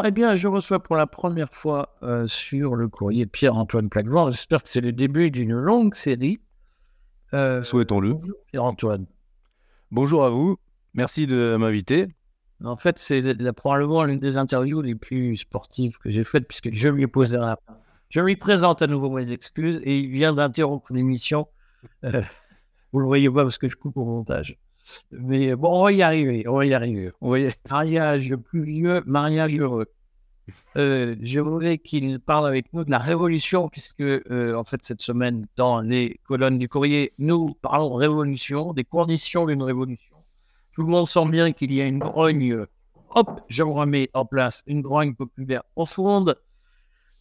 Eh bien, je reçois pour la première fois euh, sur le courrier Pierre-Antoine Plaquevent. J'espère que c'est le début d'une longue série. Euh, Souhaitons-le. Pierre-Antoine. Bonjour à vous. Merci de m'inviter. En fait, c'est probablement l'une des interviews les plus sportives que j'ai faites, puisque je lui un... Je lui présente à nouveau mes excuses et il vient d'interrompre l'émission. Euh, vous le voyez pas parce que je coupe au montage. Mais bon, on va y arriver, on va y arriver. On va y... Mariage pluvieux, mariage heureux. Euh, je voudrais qu'il parle avec nous de la révolution, puisque euh, en fait cette semaine, dans les colonnes du courrier, nous parlons révolution, des conditions d'une révolution. Tout le monde sent bien qu'il y a une grogne, hop, je me remets en place, une grogne populaire profonde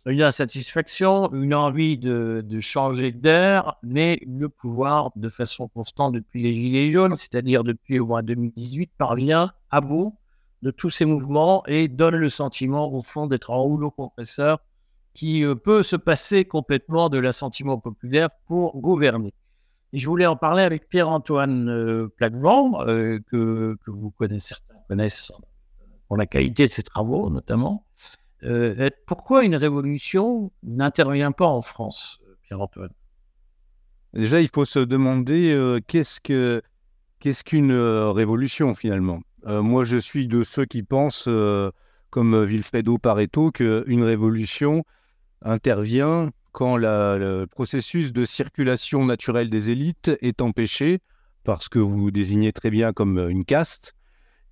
une insatisfaction, une envie de, changer d'air, mais le pouvoir, de façon constante depuis les Gilets jaunes, c'est-à-dire depuis au mois 2018, parvient à bout de tous ces mouvements et donne le sentiment, au fond, d'être un rouleau compresseur qui euh, peut se passer complètement de l'assentiment populaire pour gouverner. Et je voulais en parler avec Pierre-Antoine euh, euh, que, vous connaissez, connaissent pour la qualité de ses travaux notamment. Euh, pourquoi une révolution n'intervient pas en France, Pierre-Antoine? Déjà, il faut se demander euh, qu'est-ce que qu'est-ce qu'une euh, révolution finalement? moi, je suis de ceux qui pensent, comme Vilfredo Pareto, qu'une révolution intervient quand le processus de circulation naturelle des élites est empêché, parce que vous désignez très bien comme une caste,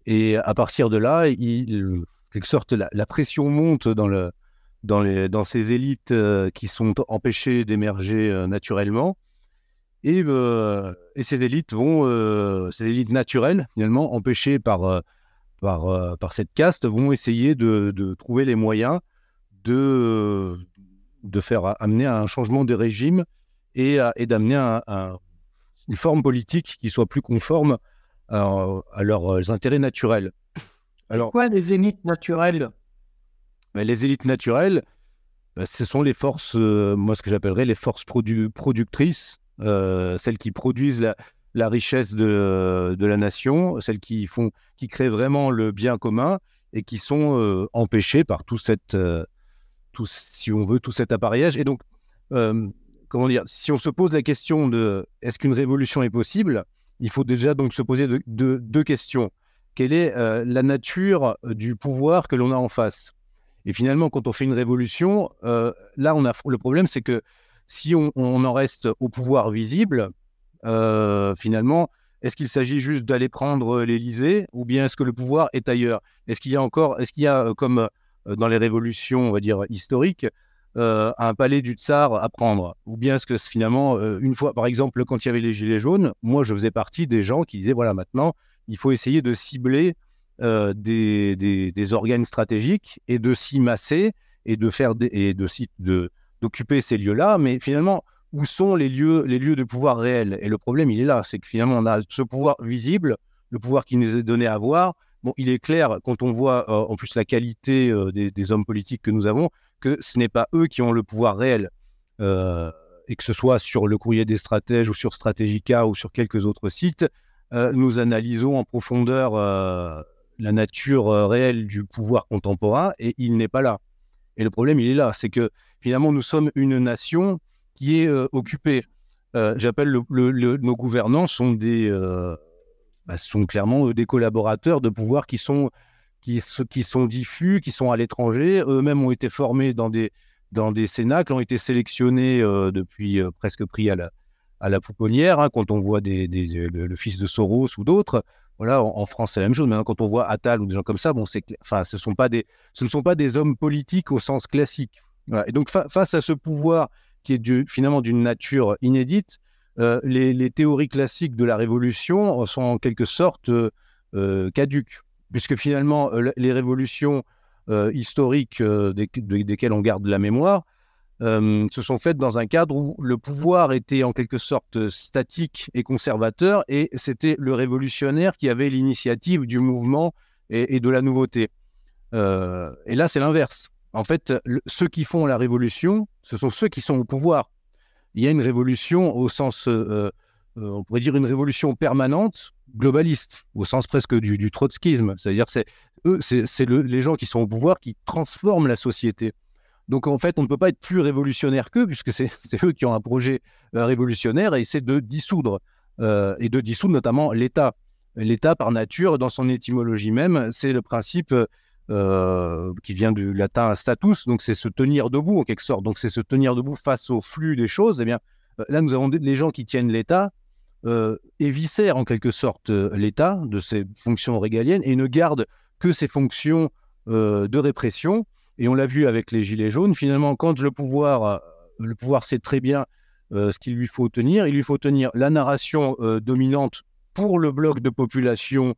et à partir de là, il, quelque sorte, la, pression monte dans, ces élites euh, qui sont empêchées d'émerger euh, naturellement. Et, euh, et, ces élites vont, ces élites naturelles, finalement, empêchées par, cette caste, vont essayer de, de trouver les moyens de, de faire amener un changement des régimes et, et d'amener une forme politique qui soit plus conforme à leurs intérêts naturels. Alors, quoi des élites naturelles? Ben, Les élites naturelles, ben, ce sont les forces, euh, moi ce que j'appellerais les forces productrices, euh, celles qui produisent la, richesse de, la nation, celles qui, font, qui créent vraiment le bien commun et qui sont euh, empêchées par tout cette, tout, si on veut, tout cet appareillage. Et donc, comment dire, si on se pose la question de est-ce qu'une révolution est possible, il faut déjà donc se poser deux questions quelle est euh, la nature euh, du pouvoir que l'on a en face. Et finalement, quand on fait une révolution, euh, là, le problème, c'est que si on, en reste au pouvoir visible, finalement, est-ce qu'il s'agit juste d'aller prendre l'Élysée ou bien est-ce que le pouvoir est ailleurs? Est-ce qu'il y a encore, est-ce qu'il y a comme dans les révolutions, on va dire historiques, un palais du tsar à prendre? Ou bien est-ce que finalement, une fois, par exemple, quand il y avait les gilets jaunes, moi je faisais partie des gens qui disaient voilà, maintenant, il faut essayer de cibler euh, des, des, organes stratégiques et de s'y masser et de faire et de d'occuper ces lieux-là. Mais finalement, où sont les lieux, les lieux de pouvoir réels Et le problème, il est là, c'est que finalement, on a ce pouvoir visible, le pouvoir qui nous est donné à voir. Bon, il est clair quand on voit euh, en plus la qualité euh, des, hommes politiques que nous avons, que ce n'est pas eux qui ont le pouvoir réel. et que ce soit sur le courrier des stratèges ou sur Stratégica ou sur quelques autres sites, euh, nous analysons en profondeur euh, la nature euh, réelle du pouvoir contemporain et il n'est pas là. Et le problème, il est là, c'est que finalement, nous sommes une nation qui est occupée. J'appelle nos gouvernants sont des bah, sont clairement des collaborateurs de pouvoir qui sont qui sont diffus, qui sont à l'étranger. Eux-mêmes ont été formés dans des dans des cénacles, ont été sélectionnés depuis presque pris à la à la pouponnière, hein, quand on voit des, le, fils de Soros ou d'autres. Voilà, en, France, c'est la même chose. Maintenant, quand on voit Attal ou des gens comme ça, bon, enfin, ce, ne sont pas des hommes politiques au sens classique. Et donc, face à ce pouvoir qui est finalement d'une nature inédite, euh, les, théories classiques de la révolution sont en quelque sorte euh, caduques, puisque finalement, euh, les révolutions historiques desquelles on garde la mémoire, euh, se sont faites dans un cadre où le pouvoir était en quelque sorte statique et conservateur, et c'était le révolutionnaire qui avait l'initiative du mouvement et, de la nouveauté. Euh, et là, c'est l'inverse. En fait, ceux qui font la révolution, ce sont ceux qui sont au pouvoir. Il y a une révolution au sens, euh, on pourrait dire une révolution permanente, globalistes, au sens presque du, du trotskisme. C'est-à-dire c'est eux, c'est les gens qui sont au pouvoir qui transforment la société. Donc en fait, on ne peut pas être plus révolutionnaire qu'eux, puisque c'est eux qui ont un projet euh, révolutionnaire et c'est de dissoudre, euh, et de dissoudre notamment l'État. L'État, par nature, dans son étymologie même, c'est le principe euh, qui vient du latin status, donc c'est se tenir debout en quelque sorte. Donc c'est se tenir debout face au flux des choses. Eh bien, là, nous avons des gens qui tiennent l'État, éviscèrent en quelque sorte l'État de ses fonctions régaliennes et ne gardent que ses fonctions de répression et on l'a vu avec les Gilets jaunes, finalement, quand le pouvoir, euh, le pouvoir sait très bien euh, ce qu'il lui faut tenir, il lui faut tenir la narration euh, dominante pour le bloc de population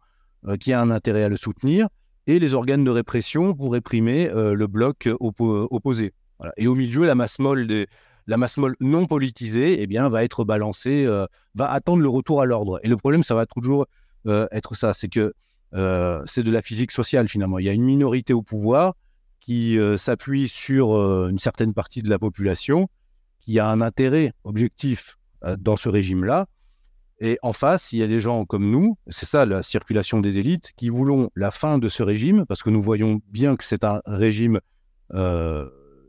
qui a un intérêt à le soutenir, et les organes de répression pour réprimer le bloc opposé. Et au milieu, la masse molle la masse molle non politisée eh bien, va être balancée, va attendre le retour à l'ordre. Et le problème, ça va toujours être ça, c'est que c'est de la physique sociale finalement. Il y a une minorité au pouvoir qui euh, s'appuie sur euh, une certaine partie de la population qui a un intérêt objectif euh, dans ce régime-là. Et en face, il y a des gens comme nous, c'est ça la circulation des élites, qui voulons la fin de ce régime, parce que nous voyons bien que c'est un régime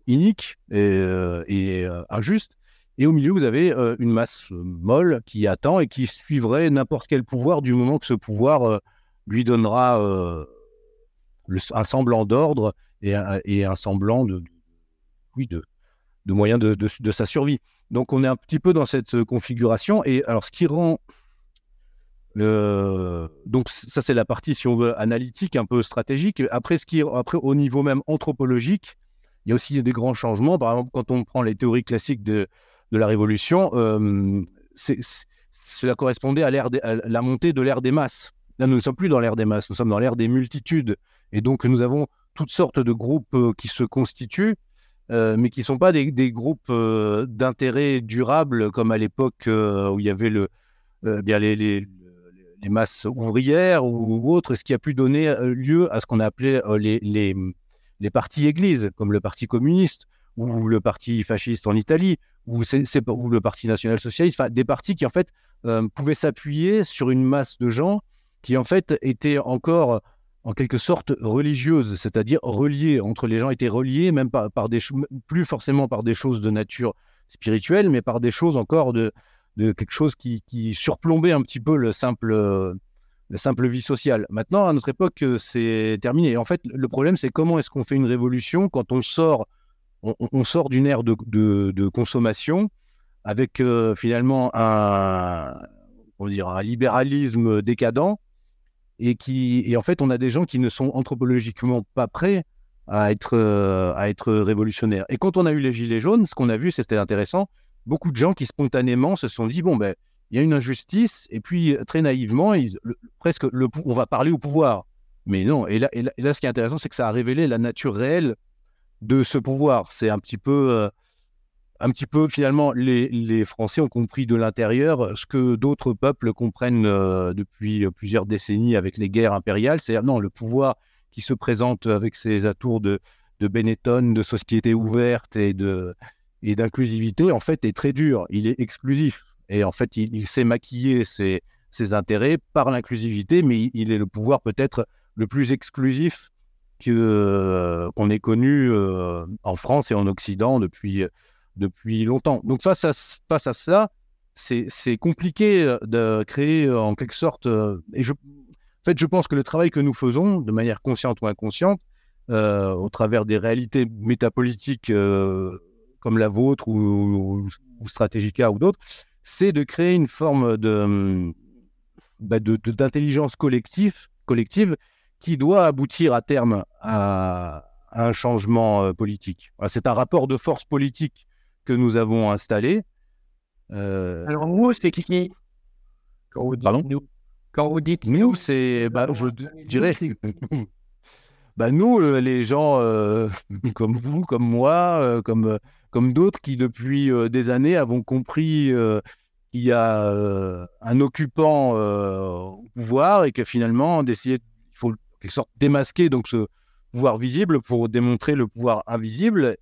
inique et, injuste. Et au milieu, vous avez une masse molle qui attend et qui suivrait n'importe quel pouvoir du moment que ce pouvoir lui donnera un semblant d'ordre et un, semblant de, oui, de, de moyens de, de, sa survie. Donc on est un petit peu dans cette configuration. Et alors ce qui rend... Euh, donc ça c'est la partie, si on veut, analytique, un peu stratégique. Après, ce qui, après au niveau même anthropologique, il y a aussi des grands changements. Par exemple, quand on prend les théories classiques de, de la Révolution, euh, cela correspondait à, à la montée de l'ère des masses. Là, nous ne sommes plus dans l'ère des masses, nous sommes dans l'ère des multitudes. Et donc, nous avons toutes sortes de groupes euh, qui se constituent, euh, mais qui ne sont pas des, groupes euh, d'intérêt durable comme à l'époque où il y avait le, bien les, masses ouvrières ou, autres, ce qui a pu donner lieu à ce qu'on a appelé les, les, partis églises, comme le Parti communiste ou le Parti fasciste en Italie, ou, ou le Parti national socialiste, enfin, des partis qui en fait pouvaient s'appuyer sur une masse de gens qui en fait étaient encore en quelque sorte religieuse, c'est-à-dire reliée entre les gens étaient reliés, même par, par des plus forcément par des choses de nature spirituelle, mais par des choses encore de, quelque chose qui, surplombait un petit peu le simple, la simple vie sociale. Maintenant, à notre époque, c'est terminé. en fait, le problème, c'est comment est-ce qu'on fait une révolution quand on sort, on, sort d'une ère de, de, consommation avec euh, finalement un, on dire, un libéralisme décadent et qui et en fait on a des gens qui ne sont anthropologiquement pas prêts à être euh, à être révolutionnaires. Et quand on a eu les gilets jaunes, ce qu'on a vu, c'était intéressant, beaucoup de gens qui spontanément se sont dit bon ben il y a une injustice et puis très naïvement presque on va parler au pouvoir. Mais non, et là, et là, ce qui est intéressant, c'est que ça a révélé la nature réelle de ce pouvoir. C'est un petit peu euh, un petit peu finalement, les, Français ont compris de l'intérieur ce que d'autres peuples comprennent euh, depuis plusieurs décennies avec les guerres impériales. C'est-à-dire, non, le pouvoir qui se présente avec ses atours de, de Benetton, de société ouverte et de et d'inclusivité, en fait, est très dur. Il est exclusif. Et en fait, il, sait maquiller ses, ses intérêts par l'inclusivité, mais il, est le pouvoir peut-être le plus exclusif que, qu'on ait connu euh, en France et en Occident depuis, depuis longtemps. Donc face à, face à ça, c'est compliqué euh, de créer euh, en quelque sorte... Euh, et en fait, je pense que le travail que nous faisons, de manière consciente ou inconsciente, au travers des réalités métapolitiques comme la vôtre ou, Stratégica ou d'autres, c'est de créer une forme de bah, d'intelligence collective, collective qui doit aboutir à terme à, un changement politique. c'est un rapport de force politique que nous avons installé. Euh, Alors, nous, c'est qui Quand vous dites nous, quand vous dites nous, c'est, bah, je dirais, bah, nous, euh, les gens euh, comme vous, comme moi, comme, comme d'autres qui, depuis des années, avons compris qu'il y a un occupant au pouvoir et que finalement, d'essayer, il faut quelque sorte démasquer donc ce pouvoir visible pour démontrer le pouvoir invisible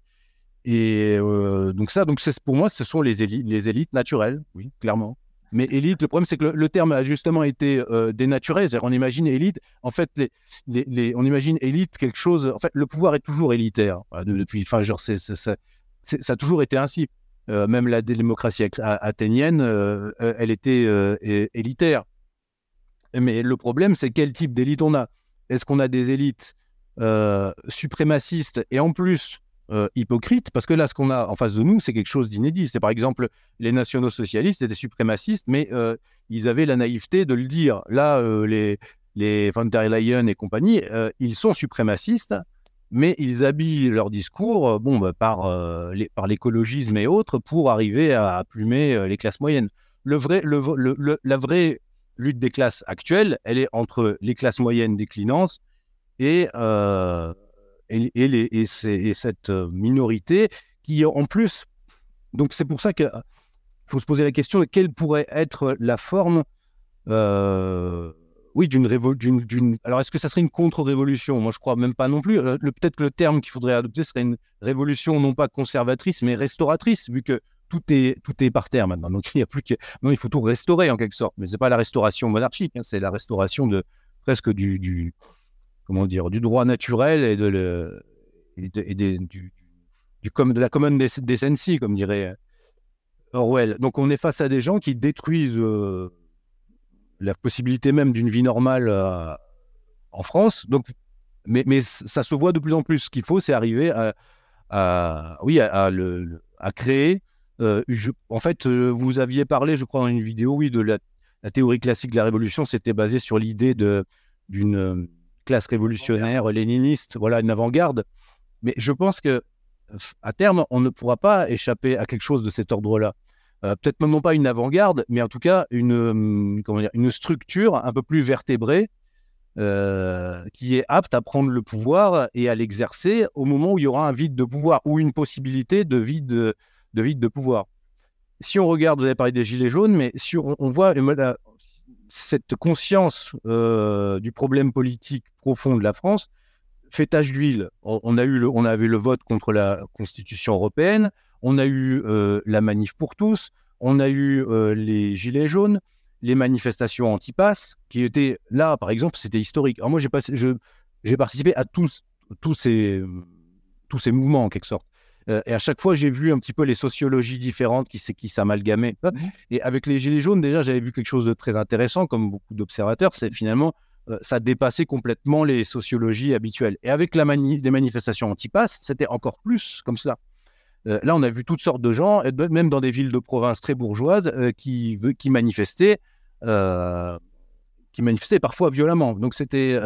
et euh, donc ça, donc pour moi, ce sont les élites, les élites naturelles, oui, clairement. Mais élite, le problème, c'est que le, terme a justement été euh, dénaturé. C'est-à-dire, on imagine élite, en fait, les, les, on imagine élite quelque chose. En fait, le pouvoir est toujours élitaire. depuis, enfin, genre, ça a toujours été ainsi. Euh, même la démocratie athénienne, euh, elle était élitaire. Mais le problème, c'est quel type d'élite on a? Est-ce qu'on a des élites suprémacistes et en plus euh, hypocrite, parce que là, ce qu'on a en face de nous, c'est quelque chose d'inédit. C'est par exemple, les nationaux socialistes étaient suprémacistes, mais euh, ils avaient la naïveté de le dire. Là, euh, les, les von der Leyen et compagnie, ils sont suprémacistes, mais ils habillent leur discours bon, bah, par, par l'écologisme et autres pour arriver à plumer les classes moyennes. Le vrai, le, la vraie lutte des classes actuelles, elle est entre les classes moyennes déclinantes et et, cette euh, minorité qui, en plus, donc c'est pour ça qu'il faut se poser la question quelle pourrait être la forme, euh, oui, d'une révolution. Alors, est-ce que ça serait une contre-révolution? Moi, je crois même pas non plus. Euh, peut-être que le terme qu'il faudrait adopter serait une révolution non pas conservatrice, mais restauratrice, vu que tout est, tout est par terre maintenant. Donc, il n'y a plus que. Non, il faut tout restaurer en quelque sorte. Mais ce n'est pas la restauration monarchique, hein, c'est la restauration de presque du comment dire, du droit naturel et de, le, et du, du de la common decency, comme dirait euh, Orwell. Donc on est face à des gens qui détruisent euh, la possibilité même d'une vie normale euh, en France. Donc, mais, mais, ça se voit de plus en plus. Ce qu'il faut, c'est arriver à, oui, à, le, à créer. en fait, vous aviez parlé, je crois, dans une vidéo, oui, de la, la théorie classique de la révolution. C'était basé sur l'idée d'une classe révolutionnaire, léniniste, voilà, une avant-garde. Mais je pense que à terme, on ne pourra pas échapper à quelque chose de cet ordre-là. Euh, peut-être même non pas une avant-garde, mais en tout cas une, hum, comment dire, une structure un peu plus vertébrée euh, qui est apte à prendre le pouvoir et à l'exercer au moment où il y aura un vide de pouvoir ou une possibilité de vide de, vide de pouvoir. Si on regarde, vous avez parlé des Gilets jaunes, mais si on, voit cette conscience euh, du problème politique profond de la France fait tache d'huile. On, a eu le, on vote contre la Constitution européenne, on a eu euh, la manif pour tous, on a eu euh, les gilets jaunes, les manifestations anti-pass, qui étaient là, par exemple, c'était historique. Moi, j'ai participé à tous, tous ces, tous ces mouvements en quelque sorte. Et à chaque fois, j'ai vu un petit peu les sociologies différentes qui, qui s'amalgamaient. Mmh. Et avec les Gilets jaunes, déjà, j'avais vu quelque chose de très intéressant, comme beaucoup d'observateurs, c'est finalement euh, ça dépassait complètement les sociologies habituelles. Et avec la des manifestations anti-pass, c'était encore plus comme cela. Euh, là, on a vu toutes sortes de gens, même dans des villes de province très bourgeoises, euh, qui, qui, manifestaient, qui manifestaient parfois violemment. Donc, c'était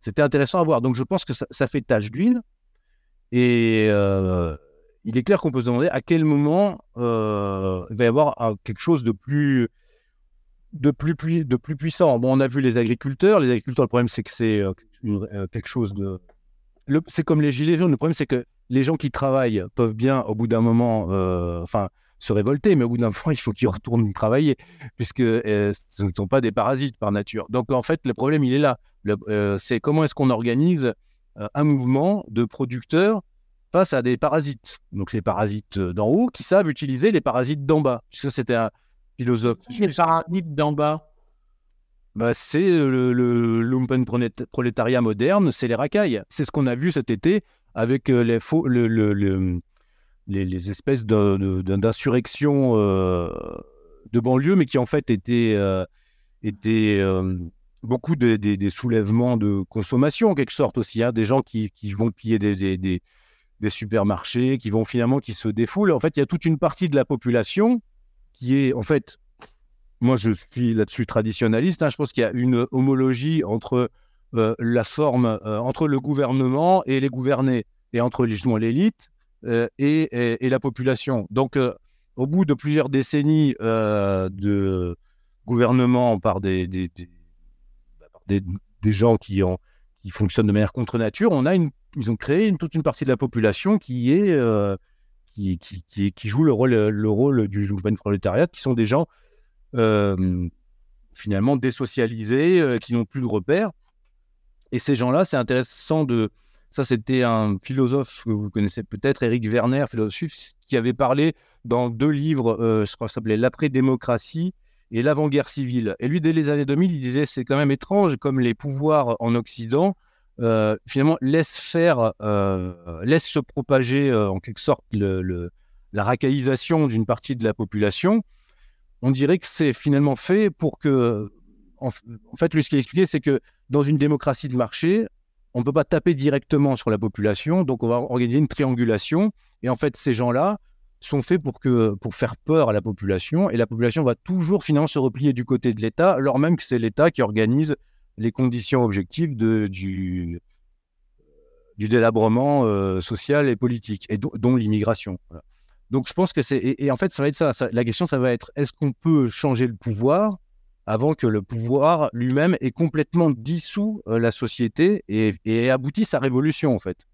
c'était intéressant à voir. Donc, je pense que ça, fait tache d'huile. Et il est clair qu'on peut se demander à quel moment il va y avoir quelque chose de plus de plus, de plus puissant. Bon, on a vu les agriculteurs. Les agriculteurs, le problème, c'est que c'est euh, euh, quelque chose de. C'est comme les gilets jaunes. Le problème, c'est que les gens qui travaillent peuvent bien, au bout d'un moment, euh, enfin, se révolter, mais au bout d'un moment, il faut qu'ils retournent travailler, puisque ce ne sont pas des parasites par nature. Donc, en fait, le problème, il est là. c'est comment est-ce qu'on organise un mouvement de producteurs face à des parasites. Donc, les parasites d'en haut qui savent utiliser les parasites d'en bas. Puisque c'était un philosophe. C'est le paradigme d'en bas. Bah, c'est le, le lumpen prolétariat moderne, c'est les racailles. C'est ce qu'on a vu cet été avec euh, les, faux, le, les, les, espèces d'insurrections euh, de banlieue, mais qui en fait étaient, euh, étaient beaucoup des, soulèvements de consommation en quelque sorte aussi. Hein, des gens qui, qui, vont piller des, des, supermarchés, qui vont finalement qui se défoulent. En fait, il y a toute une partie de la population qui est en fait, moi je suis là-dessus traditionnaliste, hein, je pense qu'il y a une homologie entre euh, la forme, euh, entre le gouvernement et les gouvernés, et entre justement l'élite euh, et, et, la population. Donc, au bout de plusieurs décennies de gouvernement par des, des, gens qui, qui fonctionnent de manière contre nature, on a une, ils ont créé une, toute une partie de la population qui est qui, qui, qui, jouent le rôle, le rôle du prolétariat, qui sont des gens finalement désocialisés, qui n'ont plus de repères. Et ces gens-là, c'est intéressant de, Ça, c'était un philosophe que vous connaissez peut-être, Eric Werner, philosophe, qui avait parlé dans deux livres, euh, je crois que s'appelait L'après-démocratie et l'avant-guerre civile. Et lui, dès les années 2000, il disait c'est quand même étrange comme les pouvoirs en Occident, euh, finalement, laissent faire, euh, laissent se propager en quelque sorte la racaillisation d'une partie de la population. On dirait que c'est finalement fait pour que. En, fait, lui, ce qu'il expliquait, c'est que dans une démocratie de marché, on ne peut pas taper directement sur la population, donc on va organiser une triangulation. Et en fait, ces gens-là, sont faits pour, que, pour faire peur à la population, et la population va toujours finalement se replier du côté de l'État, alors même que c'est l'État qui organise les conditions objectives du, du délabrement euh, social et politique, et dont l'immigration. Donc je pense que c'est... Et, en fait, ça va être ça, La question, ça va être, est-ce qu'on peut changer le pouvoir avant que le pouvoir lui-même ait complètement dissous euh, la société et, et aboutisse à révolution, en fait?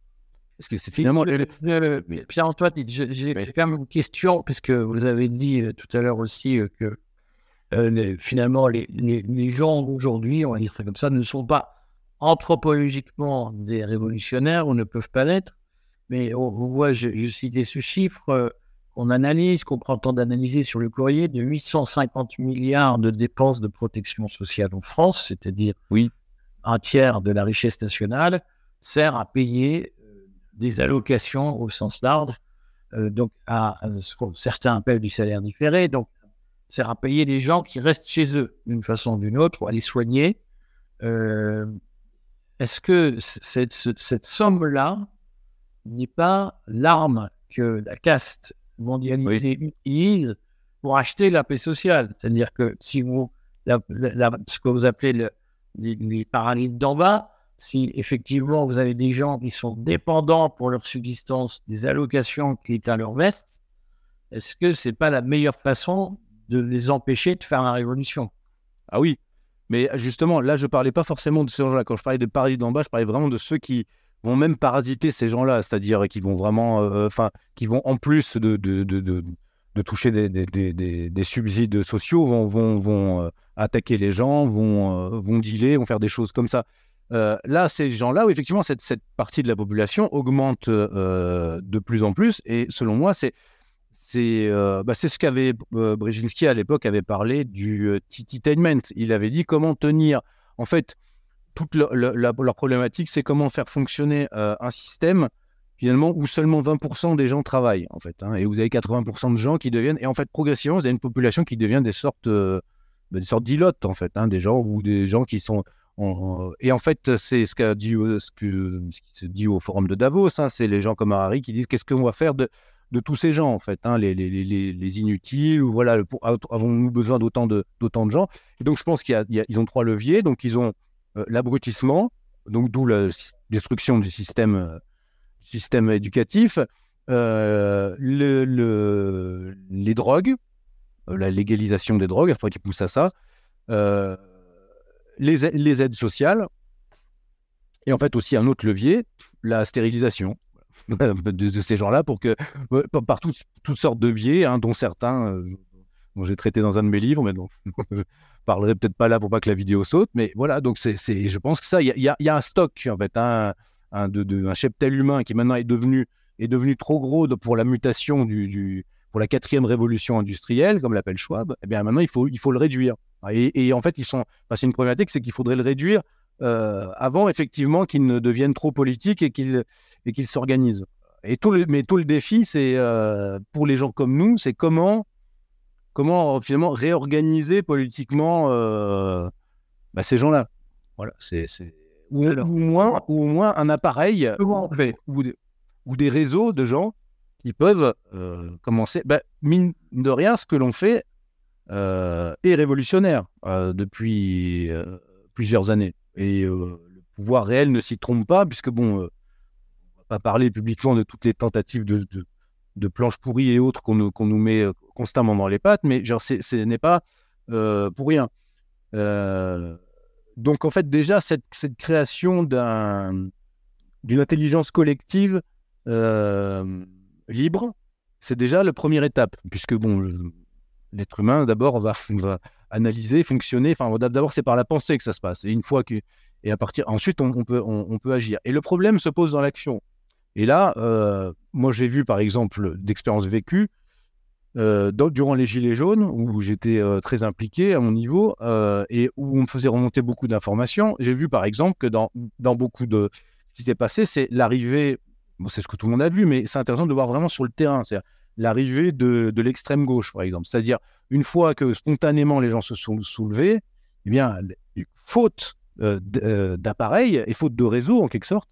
Parce que c'est finalement. Pierre-Antoine, j'ai quand même une question, puisque vous avez dit euh, tout à l'heure aussi euh, que euh, finalement, les, les, gens aujourd'hui, on va dire ça comme ça, ne sont pas anthropologiquement des révolutionnaires ou ne peuvent pas l'être. Mais on, voit, je, citais ce chiffre qu'on analyse, qu'on prend le temps d'analyser sur le courrier, de 850 milliards de dépenses de protection sociale en France, c'est-à-dire oui. un tiers de la richesse nationale, sert à payer des allocations au sens large, euh, donc à, ce que certains appellent du salaire différé. Donc, c'est à payer les gens qui restent chez eux d'une façon ou d'une autre, ou à les soigner. Euh, est-ce que cette, cette somme-là n'est pas l'arme que la caste mondialisée utilise pour acheter la paix sociale? C'est-à-dire que si vous, ce que vous appelez le, les, les paralyses d'en bas, si effectivement vous avez des gens qui sont dépendants pour leur subsistance des allocations qui est à leur veste, est-ce que c'est pas la meilleure façon de les empêcher de faire la révolution? Ah oui, mais justement, là, je parlais pas forcément de ces gens-là. Quand je parlais des parasites d'en bas, je parlais vraiment de ceux qui vont même parasiter ces gens-là, c'est-à-dire qui vont vraiment, euh, enfin, qui vont en plus de, de, de, de toucher des, des, des, des, subsides sociaux, vont, vont, vont euh, attaquer les gens, vont, euh, vont dealer, vont faire des choses comme ça. Euh, là, ces gens-là, effectivement, cette, cette, partie de la population augmente euh, de plus en plus. Et selon moi, c'est euh, bah, ce qu'avait Brzezinski à l'époque avait parlé du tititainment. Il avait dit comment tenir. En fait, toute leur problématique, c'est comment faire fonctionner un système finalement où seulement 20% des gens travaillent en fait. Hein, et vous avez 80% de gens qui deviennent. Et en fait, progressivement, vous avez une population qui devient des sortes bah, des sortes d'ilotes en fait, hein, des gens ou des gens qui sont et en fait, c'est ce, qu'a dit, que, ce qui se dit au forum de Davos, hein, c'est les gens comme Harari qui disent qu'est-ce qu'on va faire de, tous ces gens, en fait, hein, les, les, les, les, inutiles, ou voilà, avons-nous besoin d'autant de, gens? Et donc, je pense qu'ils ont trois leviers. Donc, ils ont euh, l'abrutissement, donc d'où la destruction du système, euh, éducatif, euh, le, le, les drogues, la légalisation des drogues, il qui pousse à ça les, aides sociales, et en fait aussi un autre levier, la stérilisation de, ces gens-là, pour que, par toutes sortes de biais, hein, dont certains, euh, dont j'ai traité dans un de mes livres, mais donc je parlerai peut-être pas là pour pas que la vidéo saute, mais voilà, donc c'est, je pense que ça, il y, y, a un stock, en fait, un, un, de, un cheptel humain qui maintenant est devenu, est devenu trop gros pour la mutation du, pour la quatrième révolution industrielle, comme l'appelle Schwab, eh bien maintenant il faut, il faut le réduire. Et, en fait, ils sont, c'est une problématique, c'est qu'il faudrait le réduire euh, avant effectivement qu'il ne devienne trop politique et qu'il et qu'il s'organise. Et tout le, mais tout le défi, c'est euh, pour les gens comme nous, c'est comment comment finalement réorganiser politiquement euh, bah, ces gens-là. Voilà, c'est ou, ou, moins ou au moins un appareil ou, ou, des réseaux de gens qui peuvent commencer. Bah, mine de rien, ce que l'on fait euh, est révolutionnaire euh, depuis euh, plusieurs années. Et le pouvoir réel ne s'y trompe pas, puisque bon, on va pas parler publiquement de toutes les tentatives de, planches pourries et autres qu'on nous, met constamment dans les pattes, mais genre, ce n'est pas pour rien. donc en fait, déjà, cette création d'une intelligence collective libre, c'est déjà la première étape, puisque bon, l'être humain, d'abord, va, analyser, fonctionner. Enfin, d'abord, c'est par la pensée que ça se passe. Et une fois que, Et à partir, ensuite, on, peut, on, peut agir. Et le problème se pose dans l'action. Et là, euh, moi, j'ai vu, par exemple, d'expériences vécues, euh, durant les Gilets jaunes, où j'étais euh, très impliqué à mon niveau et où on me faisait remonter beaucoup d'informations, j'ai vu par exemple que dans, dans beaucoup de. Ce qui s'est passé, c'est l'arrivée. C'est ce que tout le monde a vu, mais c'est intéressant de voir vraiment sur le terrain. C'est l'arrivée de, de l'extrême gauche, par exemple. C'est-à-dire, une fois que spontanément les gens se sont soulevés, eh bien, faute d'appareils et faute de réseau, en quelque sorte,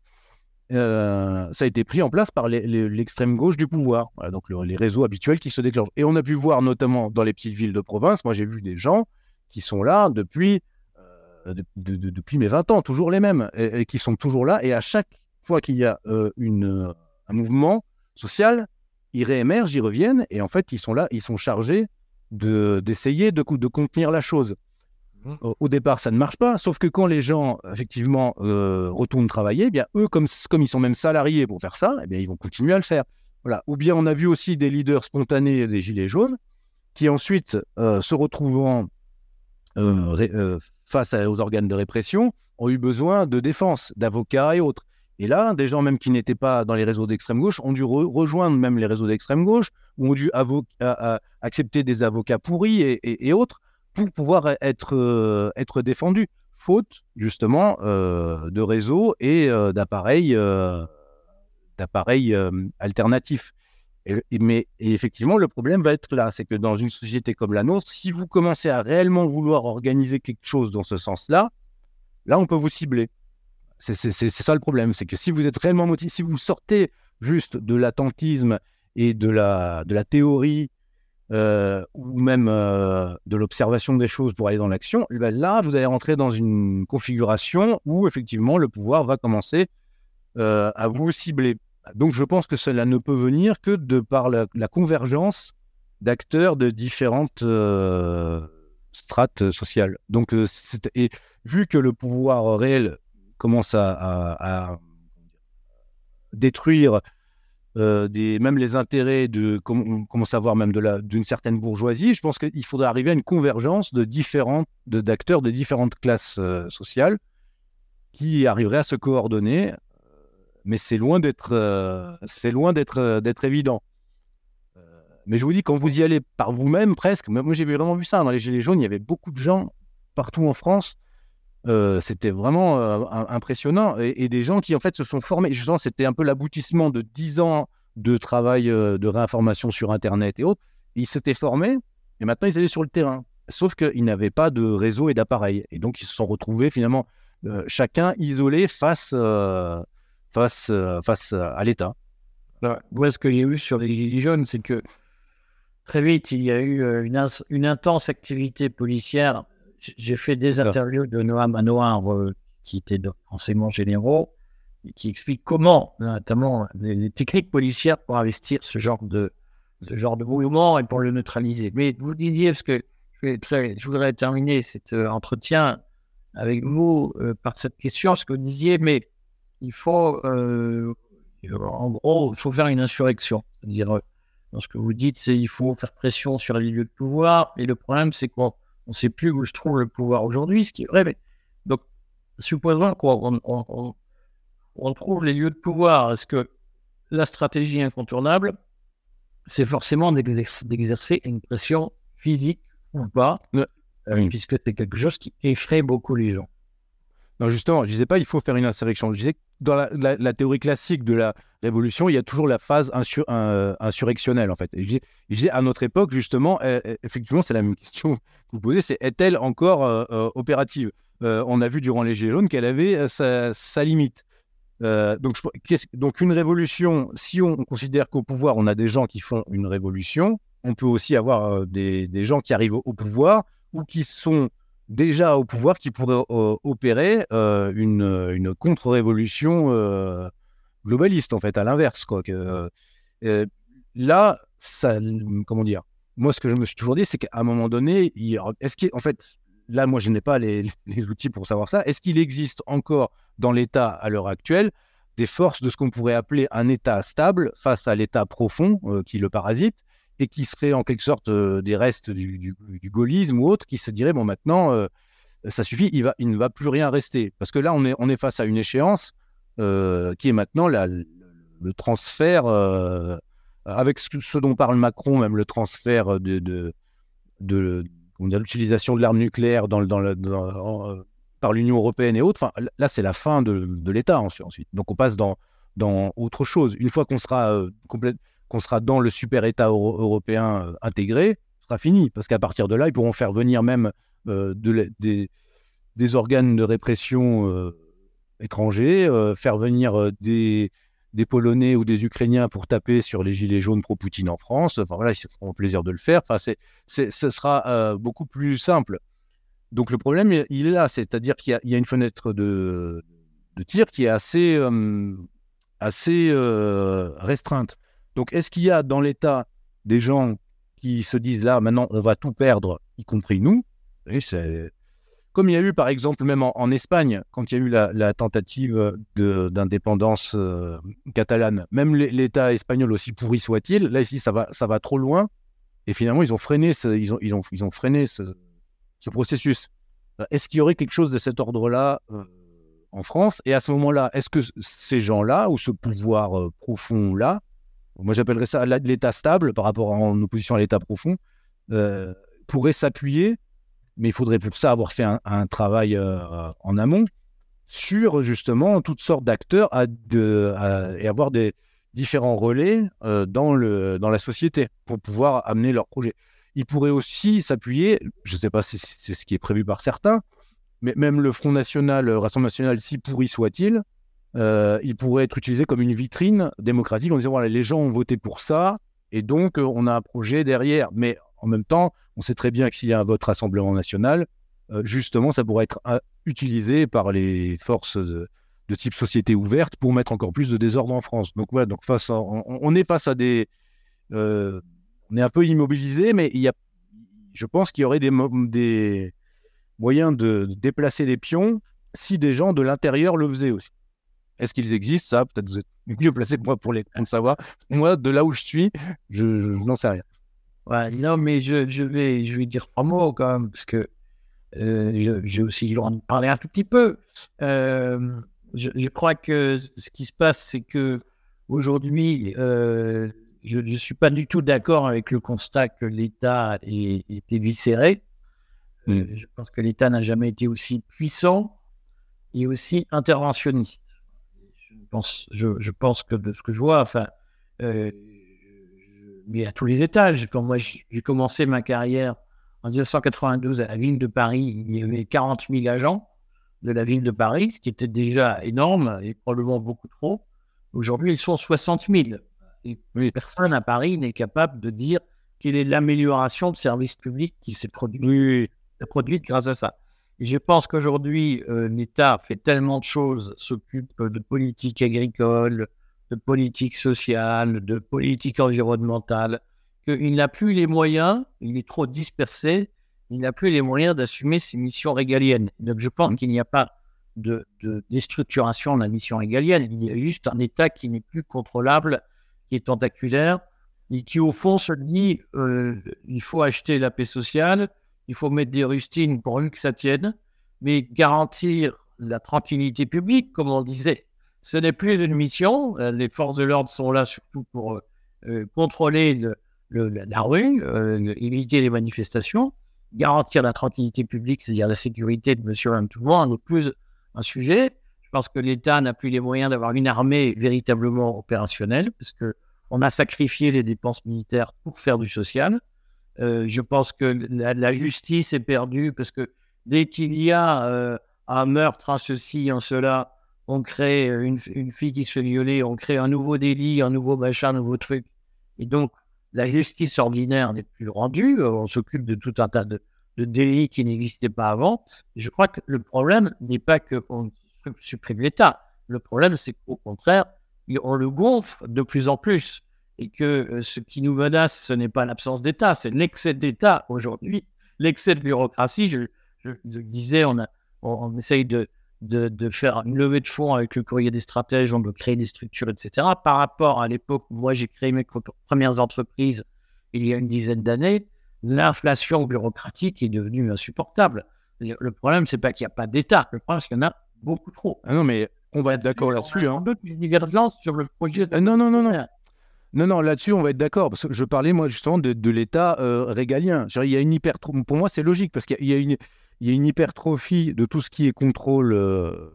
euh, ça a été pris en place par l'extrême gauche du pouvoir. donc les réseaux habituels qui se déclenchent. Et on a pu voir notamment dans les petites villes de province, moi j'ai vu des gens qui sont là depuis, euh, depuis mes 20 ans, toujours les mêmes, et, qui sont toujours là. Et à chaque fois qu'il y a euh, une, un mouvement social, ils réémergent, ils reviennent, et en fait ils sont là, ils sont chargés d'essayer de, de contenir la chose. Au, départ, ça ne marche pas, sauf que quand les gens, effectivement, euh, retournent travailler, eh bien, eux, comme, comme ils sont même salariés pour faire ça, eh bien, ils vont continuer à le faire. Voilà. Ou bien on a vu aussi des leaders spontanés des Gilets jaunes qui ensuite, euh, se retrouvant euh, face aux organes de répression, ont eu besoin de défense, d'avocats et autres. Et là, des gens même qui n'étaient pas dans les réseaux d'extrême gauche ont dû rejoindre même les réseaux d'extrême gauche, ou ont dû accepter des avocats pourris et autres pour pouvoir être, euh, être défendu, faute justement euh, de réseaux et euh, d'appareils d'appareils alternatifs. Et, mais effectivement, le problème va être là, c'est que dans une société comme la nôtre, si vous commencez à réellement vouloir organiser quelque chose dans ce sens-là, là, on peut vous cibler. C'est ça le problème, c'est que si vous êtes réellement motivé, si vous sortez juste de l'attentisme et de la, la théorie euh, ou même euh, de l'observation des choses pour aller dans l'action, eh ben là, vous allez rentrer dans une configuration où effectivement le pouvoir va commencer euh, à vous cibler. Donc je pense que cela ne peut venir que de par la, convergence d'acteurs de différentes strates sociales. Donc, et vu que le pouvoir réel commence à, détruire euh, des, même les intérêts de, on commence à voir même d'une certaine bourgeoisie, je pense qu'il faudrait arriver à une convergence de différentes, d'acteurs de, différentes classes euh, sociales qui arriveraient à se coordonner, euh, mais c'est loin d'être, d'être, d'être évident. Mais je vous dis, quand vous y allez par vous-même, presque, moi j'ai vraiment vu ça dans les Gilets jaunes, il y avait beaucoup de gens partout en France c'était vraiment impressionnant. Et, des gens qui, en fait, se sont formés. Justement, c'était un peu l'aboutissement de 10 ans de travail de réinformation sur Internet et autres. Ils s'étaient formés et maintenant ils allaient sur le terrain. Sauf qu'ils n'avaient pas de réseau et d'appareil. Et donc, ils se sont retrouvés finalement chacun isolé face, face, face à l'État. Moi, ce que j'ai eu sur les Gilets jaunes, c'est que très vite, il y a eu une intense activité policière j'ai fait des interviews de Noam Manoir, euh, qui était d'enseignements généraux, qui explique comment, notamment, les, techniques policières pour investir ce genre de, ce genre de mouvement et pour le neutraliser. Mais vous disiez, parce que je voudrais terminer cet euh, entretien avec vous euh, par cette question, ce que vous disiez, mais il faut, en gros, il faut faire une insurrection. C'est-à-dire, ce que vous dites, c'est il faut faire pression sur les lieux de pouvoir. Et le problème, c'est qu'on on ne sait plus où se trouve le pouvoir aujourd'hui, ce qui est vrai. Mais... Donc, supposons qu'on on, trouve les lieux de pouvoir, est-ce que la stratégie incontournable, c'est forcément d'exercer une pression physique ou pas, euh, puisque c'est quelque chose qui effraie beaucoup les gens. Non, justement, je disais pas il faut faire une insurrection. Je disais que dans la, théorie classique de la révolution, il y a toujours la phase insurrectionnelle, en fait. Et je disais, à notre époque, justement, eh, eh, effectivement, c'est la même question que vous posez, c'est est-elle encore euh, euh, opérative? Euh, On a vu durant les Gilets jaunes qu'elle avait sa, limite. donc, une révolution, si on considère qu'au pouvoir, on a des gens qui font une révolution, on peut aussi avoir des gens qui arrivent au pouvoir ou qui sont déjà au pouvoir qui pourrait euh, opérer euh, une, une contre-révolution euh, globaliste, en fait, à l'inverse. Là, ça, comment dire Moi, ce que je me suis toujours dit, c'est qu'à un moment donné, est-ce qu'en fait, là, moi, je n'ai pas les, les, outils pour savoir ça. Est-ce qu'il existe encore dans l'État à l'heure actuelle des forces de ce qu'on pourrait appeler un État stable face à l'État profond qui le parasite et qui seraient en quelque sorte euh, des restes du, gaullisme ou autre, qui se diraient, bon, maintenant, euh, ça suffit, il, ne va plus rien rester. Parce que là, on est, face à une échéance euh, qui est maintenant le transfert, avec ce, dont parle Macron, même le transfert de, l'utilisation de l'arme nucléaire par l'Union européenne et autres. Là, c'est la fin de, l'État ensuite. Donc, on passe dans, autre chose. Une fois qu'on sera, qu'on sera dans le super État européen intégré, ce sera fini. Parce qu'à partir de là, ils pourront faire venir même euh, de, des, des, organes de répression euh, étrangers, euh, faire venir des, des Polonais ou des Ukrainiens pour taper sur les gilets jaunes pro-Poutine en France. Enfin voilà, ils se feront plaisir de le faire. Enfin, c'est, ce sera beaucoup plus simple. Donc le problème, il est là, c'est-à-dire qu'il y, a une fenêtre de, de tir qui est assez, assez restreinte. Donc est-ce qu'il y a dans l'État des gens qui se disent là, maintenant, on va tout perdre, y compris nous? C'est comme il y a eu par exemple même en, Espagne, quand il y a eu la, tentative d'indépendance euh, catalane, même l'État espagnol aussi pourri soit-il, là ici ça va, ça va trop loin, et finalement ils ont freiné ce, ils ont, ils ont, ils ont freiné ce, processus. Euh, est-ce qu'il y aurait quelque chose de cet ordre-là euh, en France? Et à ce moment-là, est-ce que ces gens-là, ou ce pouvoir profond-là, moi j'appellerais ça l'État stable par rapport en opposition à l'État profond, pourrait s'appuyer mais il faudrait pour ça avoir fait un, travail euh, en amont sur justement toutes sortes d'acteurs et avoir des différents relais euh, dans, le, dans la société pour pouvoir amener leurs projets. Il pourrait aussi s'appuyer, je ne sais pas si c'est ce qui est prévu par certains, mais même le Front National, le Rassemblement National, si pourri soit-il, euh, il pourrait être utilisé comme une vitrine démocratique en disant voilà, les gens ont voté pour ça, et donc on a un projet derrière. Mais en même temps, on sait très bien que s'il y a un vote Rassemblement national, euh, justement, ça pourrait être euh, utilisé par les forces de, type société ouverte pour mettre encore plus de désordre en France. Donc voilà, donc face on, est face à des... Euh, on est un peu immobilisé, mais il y a, je pense qu'il y aurait des moyens de, déplacer les pions si des gens de l'intérieur le faisaient aussi. Est-ce qu'ils existent? Ça, peut-être vous êtes mieux placé que moi pour, les, le savoir. Moi, de là où je suis, je n'en sais rien. Ouais, non, mais je, je, vais, je vais dire trois mots quand même, parce que euh, j'ai aussi le droit de parler un tout petit peu. Euh, je, crois que ce qui se passe, c'est que aujourd'hui, euh, je ne suis pas du tout d'accord avec le constat que l'État est, est éviscéré. Mm. Je pense que l'État n'a jamais été aussi puissant et aussi interventionniste. Je pense, je, je pense que de ce que je vois, enfin, mais à tous les étages. Quand moi j'ai commencé ma carrière en 1992 à la ville de Paris, il y avait 40 000 agents de la ville de Paris, ce qui était déjà énorme et probablement beaucoup trop. Aujourd'hui, ils sont 60 000. Et personne à Paris n'est capable de dire quelle est l'amélioration de service public qui s'est produite, produite grâce à ça. Et je pense qu'aujourd'hui, euh, l'État fait tellement de choses, s'occupe de politique agricole, de politique sociale, de politique environnementale, qu'il n'a plus les moyens, il est trop dispersé, il n'a plus les moyens d'assumer ses missions régaliennes. Donc je pense mmh. qu'il n'y a pas de, déstructuration de la mission régalienne, il y a juste un État qui n'est plus contrôlable, qui est tentaculaire, et qui au fond se dit, euh, il faut acheter la paix sociale, il faut mettre des rustines pour que ça tienne, mais garantir la tranquillité publique, comme on disait, ce n'est plus une mission. Euh, les forces de l'ordre sont là surtout pour euh, euh, contrôler la rue, éviter les manifestations, garantir la tranquillité publique, c'est-à-dire la sécurité de monsieur et tout le monde, n'est plus un sujet. Je pense que l'État n'a plus les moyens d'avoir une armée véritablement opérationnelle, parce qu'on a sacrifié les dépenses militaires pour faire du social. Je pense que la, justice est perdue, parce que dès qu'il y a un meurtre, un ceci, un cela, on crée une, fille qui se fait violer, on crée un nouveau délit, un nouveau machin, un nouveau truc. Et donc, la justice ordinaire n'est plus rendue, on s'occupe de tout un tas de, délits qui n'existaient pas avant. Je crois que le problème n'est pas qu'on supprime l'État. Le problème, c'est qu'au contraire, on le gonfle de plus en plus. Et que euh, ce qui nous menace, ce n'est pas l'absence d'État, c'est l'excès d'État aujourd'hui, l'excès de bureaucratie. Je, disais, on, a, on essaye de, de, faire une levée de fonds avec le courrier des stratèges, on veut créer des structures, etc. Par rapport à l'époque où moi j'ai créé mes premières entreprises il y a une dizaine d'années, l'inflation bureaucratique est devenue insupportable. Le problème, c'est pas qu'il n'y a pas d'État. Le problème, c'est qu'il y en a beaucoup trop. Ah non, mais on va être d'accord là-dessus. Hein. Une divergence sur le projet. Euh, non, non, non, non. Non, non, là-dessus, on va être d'accord. Je parlais, moi, justement, de, l'État euh, régalien. il y a une hypertrophie. Pour moi, c'est logique, parce qu'il y, a une, hypertrophie de tout ce qui est contrôle, euh,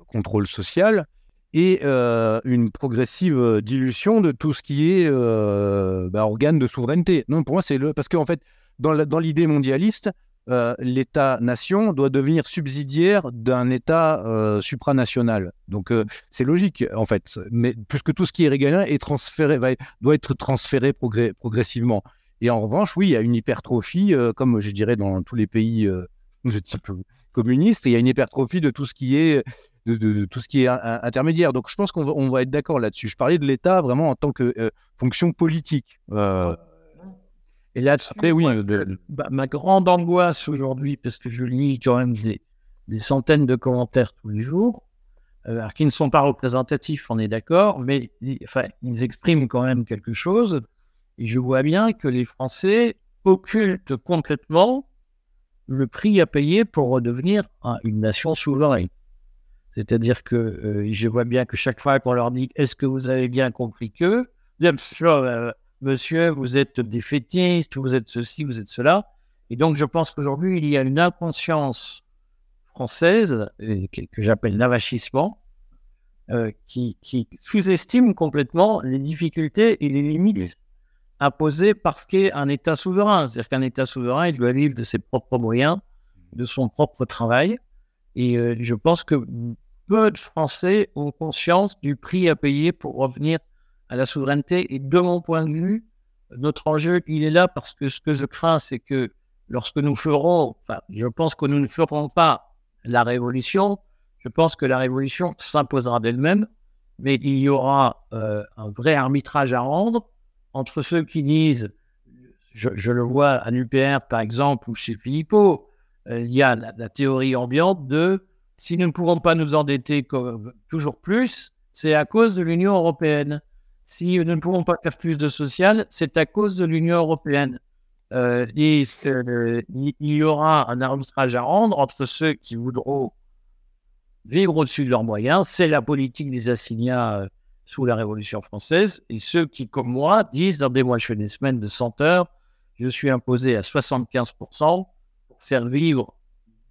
social et une progressive dilution de tout ce qui est bah, organe de souveraineté. Non, pour moi, c'est le. Parce qu'en fait, dans l'idée mondialiste, euh, l'État-nation doit devenir subsidiaire d'un État euh, supranational. Donc euh, c'est logique en fait, mais puisque tout ce qui est régalien est transféré, doit être transféré progressivement. Et en revanche, oui, il y a une hypertrophie, comme je dirais dans tous les pays de type communiste, il y a une hypertrophie de tout ce qui est de, tout ce qui est intermédiaire. Donc je pense qu'on va, va, être d'accord là-dessus. Je parlais de l'État vraiment en tant que fonction politique. Et là, oui, bah, ma grande angoisse aujourd'hui, parce que je lis quand même des, centaines de commentaires tous les jours, euh, qui ne sont pas représentatifs, on est d'accord, mais enfin, ils expriment quand même quelque chose. Et je vois bien que les Français occultent concrètement le prix à payer pour redevenir une nation souveraine. C'est-à-dire que euh, je vois bien que chaque fois qu'on leur dit est-ce que vous avez bien compris que, bien sûr, euh, monsieur, vous êtes défaitiste, vous êtes ceci, vous êtes cela. Et donc, je pense qu'aujourd'hui, il y a une inconscience française, euh, que, j'appelle l'avachissement, euh, qui, sous-estime complètement les difficultés et les limites imposées parce qu'est un État souverain. C'est-à-dire qu'un État souverain, il doit vivre de ses propres moyens, de son propre travail. Et euh, je pense que peu de Français ont conscience du prix à payer pour revenir à la souveraineté. Et de mon point de vue, notre enjeu, il est là parce que ce que je crains, c'est que lorsque nous ferons, enfin, je pense que nous ne ferons pas la révolution, je pense que la révolution s'imposera d'elle-même, mais il y aura euh, un vrai arbitrage à rendre entre ceux qui disent, je, le vois à l'UPR par exemple, ou chez Philippot, euh, il y a la, théorie ambiante de si nous ne pouvons pas nous endetter toujours plus, c'est à cause de l'Union européenne si nous ne pouvons pas faire plus de social, c'est à cause de l'Union européenne. Euh, et, euh, il y aura un arbitrage à rendre entre ceux qui voudront vivre au-dessus de leurs moyens, c'est la politique des assignats euh, sous la Révolution française, et ceux qui, comme moi, disent, dans des mois, je fais des semaines de 100 heures, je suis imposé à 75% pour faire vivre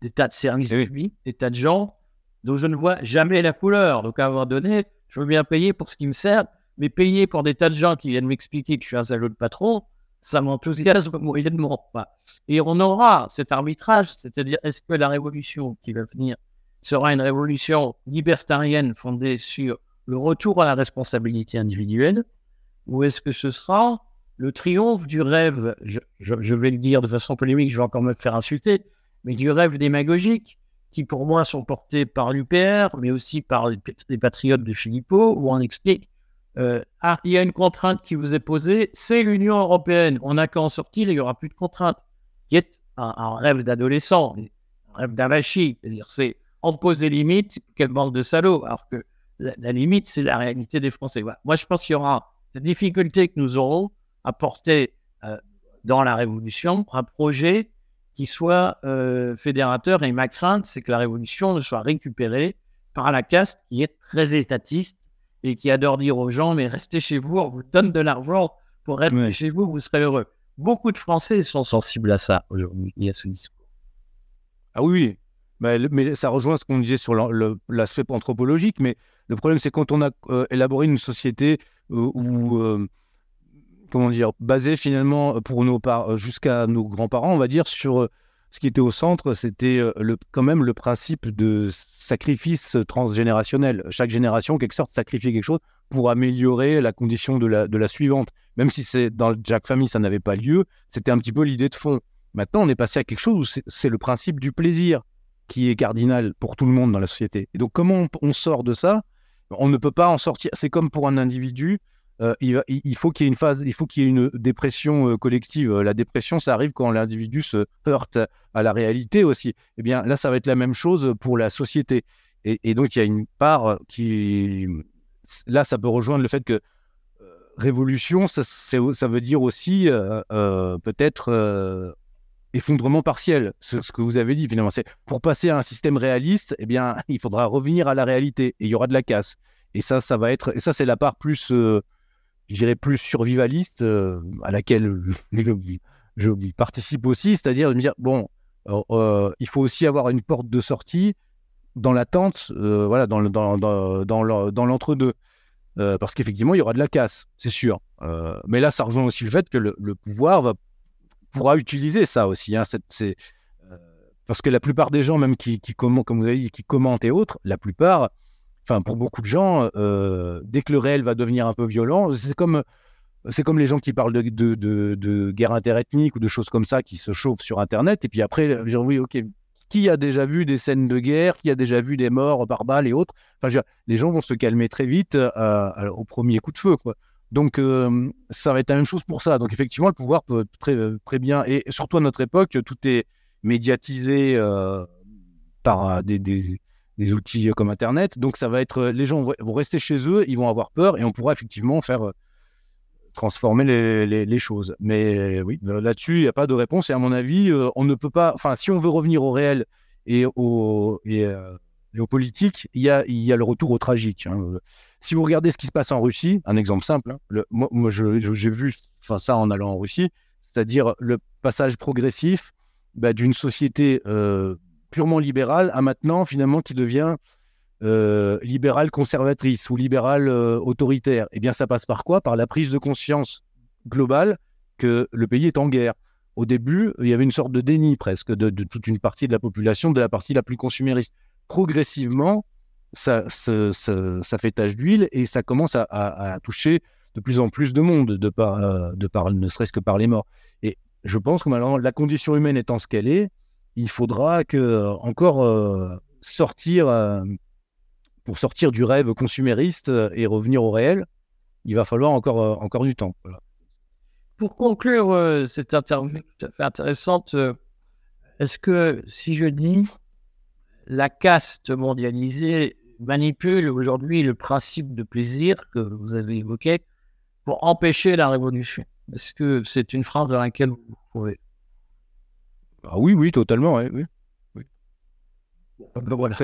des tas de services publics, des tas de gens dont je ne vois jamais la couleur. Donc à un moment donné, je veux bien payer pour ce qui me sert, mais payer pour des tas de gens qui viennent m'expliquer que je suis un salaud de patron, ça m'enthousiasme moyennement. Et on aura cet arbitrage, c'est-à-dire est-ce que la révolution qui va venir sera une révolution libertarienne fondée sur le retour à la responsabilité individuelle, ou est-ce que ce sera le triomphe du rêve, je, vais le dire de façon polémique, je vais encore me faire insulter, mais du rêve démagogique, qui pour moi sont portés par l'UPR, mais aussi par les, patriotes de Philippot, où on explique euh, ah, il y a une contrainte qui vous est posée, c'est l'Union européenne. On n'a qu'à en sortir, il n'y aura plus de contrainte. Qui est un, rêve d'adolescent, un rêve d'avachi. C'est-à-dire, c'est pose des limites, quelle bande de salauds. Alors que la, limite, c'est la réalité des Français. Moi, je pense qu'il y aura cette difficulté que nous aurons à porter euh, dans la Révolution un projet qui soit euh, fédérateur. Et ma crainte, c'est que la Révolution ne soit récupérée par la caste qui est très étatiste et qui adore dire aux gens, mais restez chez vous, on vous donne de l'argent pour rester chez vous, vous serez heureux. Beaucoup de Français sont sensibles à ça aujourd'hui, a ce discours. Ah oui, mais, mais ça rejoint ce qu'on disait sur l'aspect anthropologique, mais le problème c'est quand on a euh, élaboré une société euh, où, euh, comment dire, basée finalement pour nos jusqu'à nos grands-parents, on va dire, sur ce qui était au centre, c'était euh, quand même le principe de sacrifice transgénérationnel. Chaque génération, quelque sorte, sacrifiait quelque chose pour améliorer la condition de la, suivante. Même si c'est dans Jack Family, ça n'avait pas lieu, c'était un petit peu l'idée de fond. Maintenant, on est passé à quelque chose où c'est le principe du plaisir qui est cardinal pour tout le monde dans la société. Et donc, comment on sort de ça? On ne peut pas en sortir. C'est comme pour un individu, euh, il, faut qu'il y ait une phase, il faut qu'il y ait une dépression euh, collective. La dépression, ça arrive quand l'individu se heurte à la réalité aussi. Eh bien, là, ça va être la même chose pour la société. Et, donc, il y a une part qui, là, ça peut rejoindre le fait que euh, révolution, ça, veut dire aussi peut-être effondrement partiel. C'est ce que vous avez dit finalement. C'est pour passer à un système réaliste, eh bien, il faudra revenir à la réalité et il y aura de la casse. Et ça, ça va être, et ça, c'est la part plus, euh, je dirais, plus survivaliste euh, à laquelle je, participe aussi, c'est-à-dire de me dire, bon, euh, il faut aussi avoir une porte de sortie dans l'attente, voilà, dans, dans, dans, dans l'entre-deux. parce qu'effectivement, il y aura de la casse, c'est sûr. mais là, ça rejoint aussi le fait que le, pouvoir pourra utiliser ça aussi. Hein, euh, parce que la plupart des gens, même qui, qui, comme vous avez dit, qui commentent et autres, la plupart, enfin pour beaucoup de gens, euh, dès que le réel va devenir un peu violent, c'est comme, c'est comme les gens qui parlent de, de, de, guerre interethnique ou de choses comme ça, qui se chauffent sur Internet, et puis après, oui, ok, qui a déjà vu des scènes de guerre, qui a déjà vu des morts par balles et autres? Enfin, Les gens vont se calmer très vite euh, au premier coup de feu. Donc, euh, ça va être la même chose pour ça. Donc, effectivement, le pouvoir peut très, très bien, et surtout à notre époque, tout est médiatisé par des, outils comme Internet. Donc, ça va être, les gens vont rester chez eux, ils vont avoir peur, et on pourra effectivement faire transformer les, choses. Mais oui, là-dessus, il n'y a pas de réponse. Et à mon avis, on ne peut pas, enfin, si on veut revenir au réel et au, et, aux politiques, il y a, y a le retour au tragique. Hein. Si vous regardez ce qui se passe en Russie, un exemple simple, hein, le, moi, j'ai vu ça en allant en Russie, c'est-à-dire le passage progressif bah, d'une société euh, purement libérale à maintenant finalement qui devient euh, libérale conservatrice ou libérale euh, autoritaire. Eh bien, ça passe par quoi? Par la prise de conscience globale que le pays est en guerre. Au début, il y avait une sorte de déni presque de, toute une partie de la population, de la partie la plus consumériste. Progressivement, ça, ça, fait tache d'huile et ça commence à, toucher de plus en plus de monde, de par, euh, de par ne serait-ce que par les morts. Et je pense que maintenant, la condition humaine étant ce qu'elle est, il faudra euh, encore euh, sortir, pour sortir du rêve consumériste et revenir au réel, il va falloir encore, encore du temps. Pour conclure cette interview tout à fait intéressante, est-ce que si je dis la caste mondialisée manipule aujourd'hui le principe de plaisir que vous avez évoqué pour empêcher la révolution? Est-ce que c'est une phrase dans laquelle vous trouvez? Ah Oui, oui, totalement, oui. oui. Ben voilà.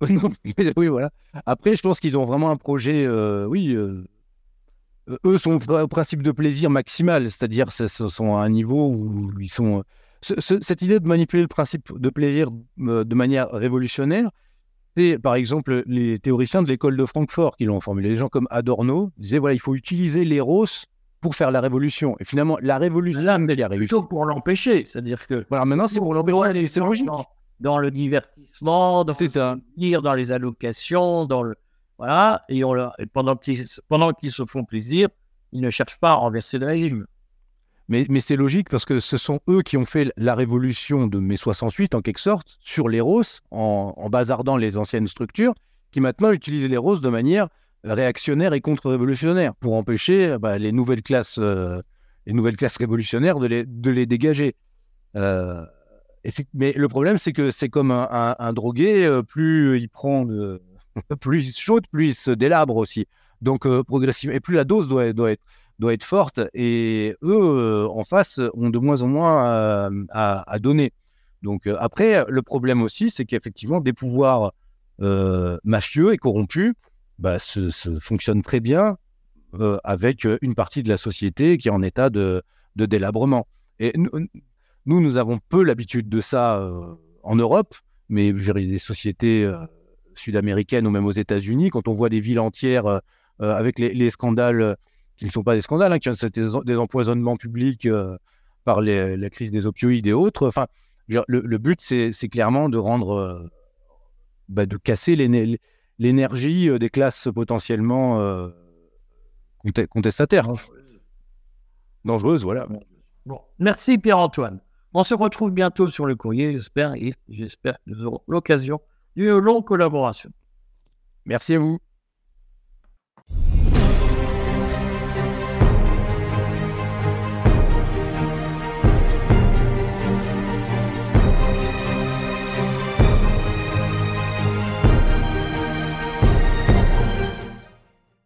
oui, voilà. Après, je pense qu'ils ont vraiment un projet, euh, oui, euh, eux sont au principe de plaisir maximal, c'est-à-dire ce sont à un niveau où ils sont cette idée de manipuler le principe de plaisir euh, de manière révolutionnaire, c'est par exemple les théoriciens de l'école de Francfort qui l'ont formulé. Les gens comme Adorno disaient voilà, il faut utiliser l'éros pour faire la révolution. Et finalement, la révolution, là, mais plutôt pour l'empêcher. C'est-à-dire que voilà, maintenant c'est pour l'empêcher. C'est logique. Dans, le divertissement, dans le dans les allocations, dans le voilà, et, on et pendant qu'ils se font plaisir, ils ne cherchent pas à renverser le régime. Mais, c'est logique parce que ce sont eux qui ont fait la révolution de mai 68, en quelque sorte, sur les roses, en, bazardant les anciennes structures, qui maintenant utilisent les roses de manière réactionnaire et contre-révolutionnaire pour empêcher bah, les, nouvelles classes, euh, les nouvelles classes révolutionnaires de les, de les dégager. Euh, mais le problème, c'est que c'est comme un, drogué, euh, plus il prend plus chaud, plus il se délabre aussi. Donc progressivement, et plus la dose doit, doit être doit être forte. Et eux, en face, ont de moins en moins euh, à, donner. Donc après, le problème aussi, c'est qu'effectivement, des pouvoirs mafieux et corrompus bah, se, fonctionnent très bien avec une partie de la société qui est en état de, délabrement. Et nous, nous, avons peu l'habitude de ça en Europe, mais des sociétés sud-américaines ou même aux États-Unis, quand on voit des villes entières avec les scandales qui ne sont pas des scandales, hein, qui ont des, empoisonnements publics euh, par la crise des opioïdes et autres. Enfin, le, but, c'est clairement de rendre, euh, bah, de casser l'énergie euh, des classes potentiellement contestataires. Dangereuses, voilà. Bon. Merci Pierre-Antoine. On se retrouve bientôt sur le courrier, j'espère, et j'espère que nous aurons l'occasion d'une longue collaboration. Merci à vous.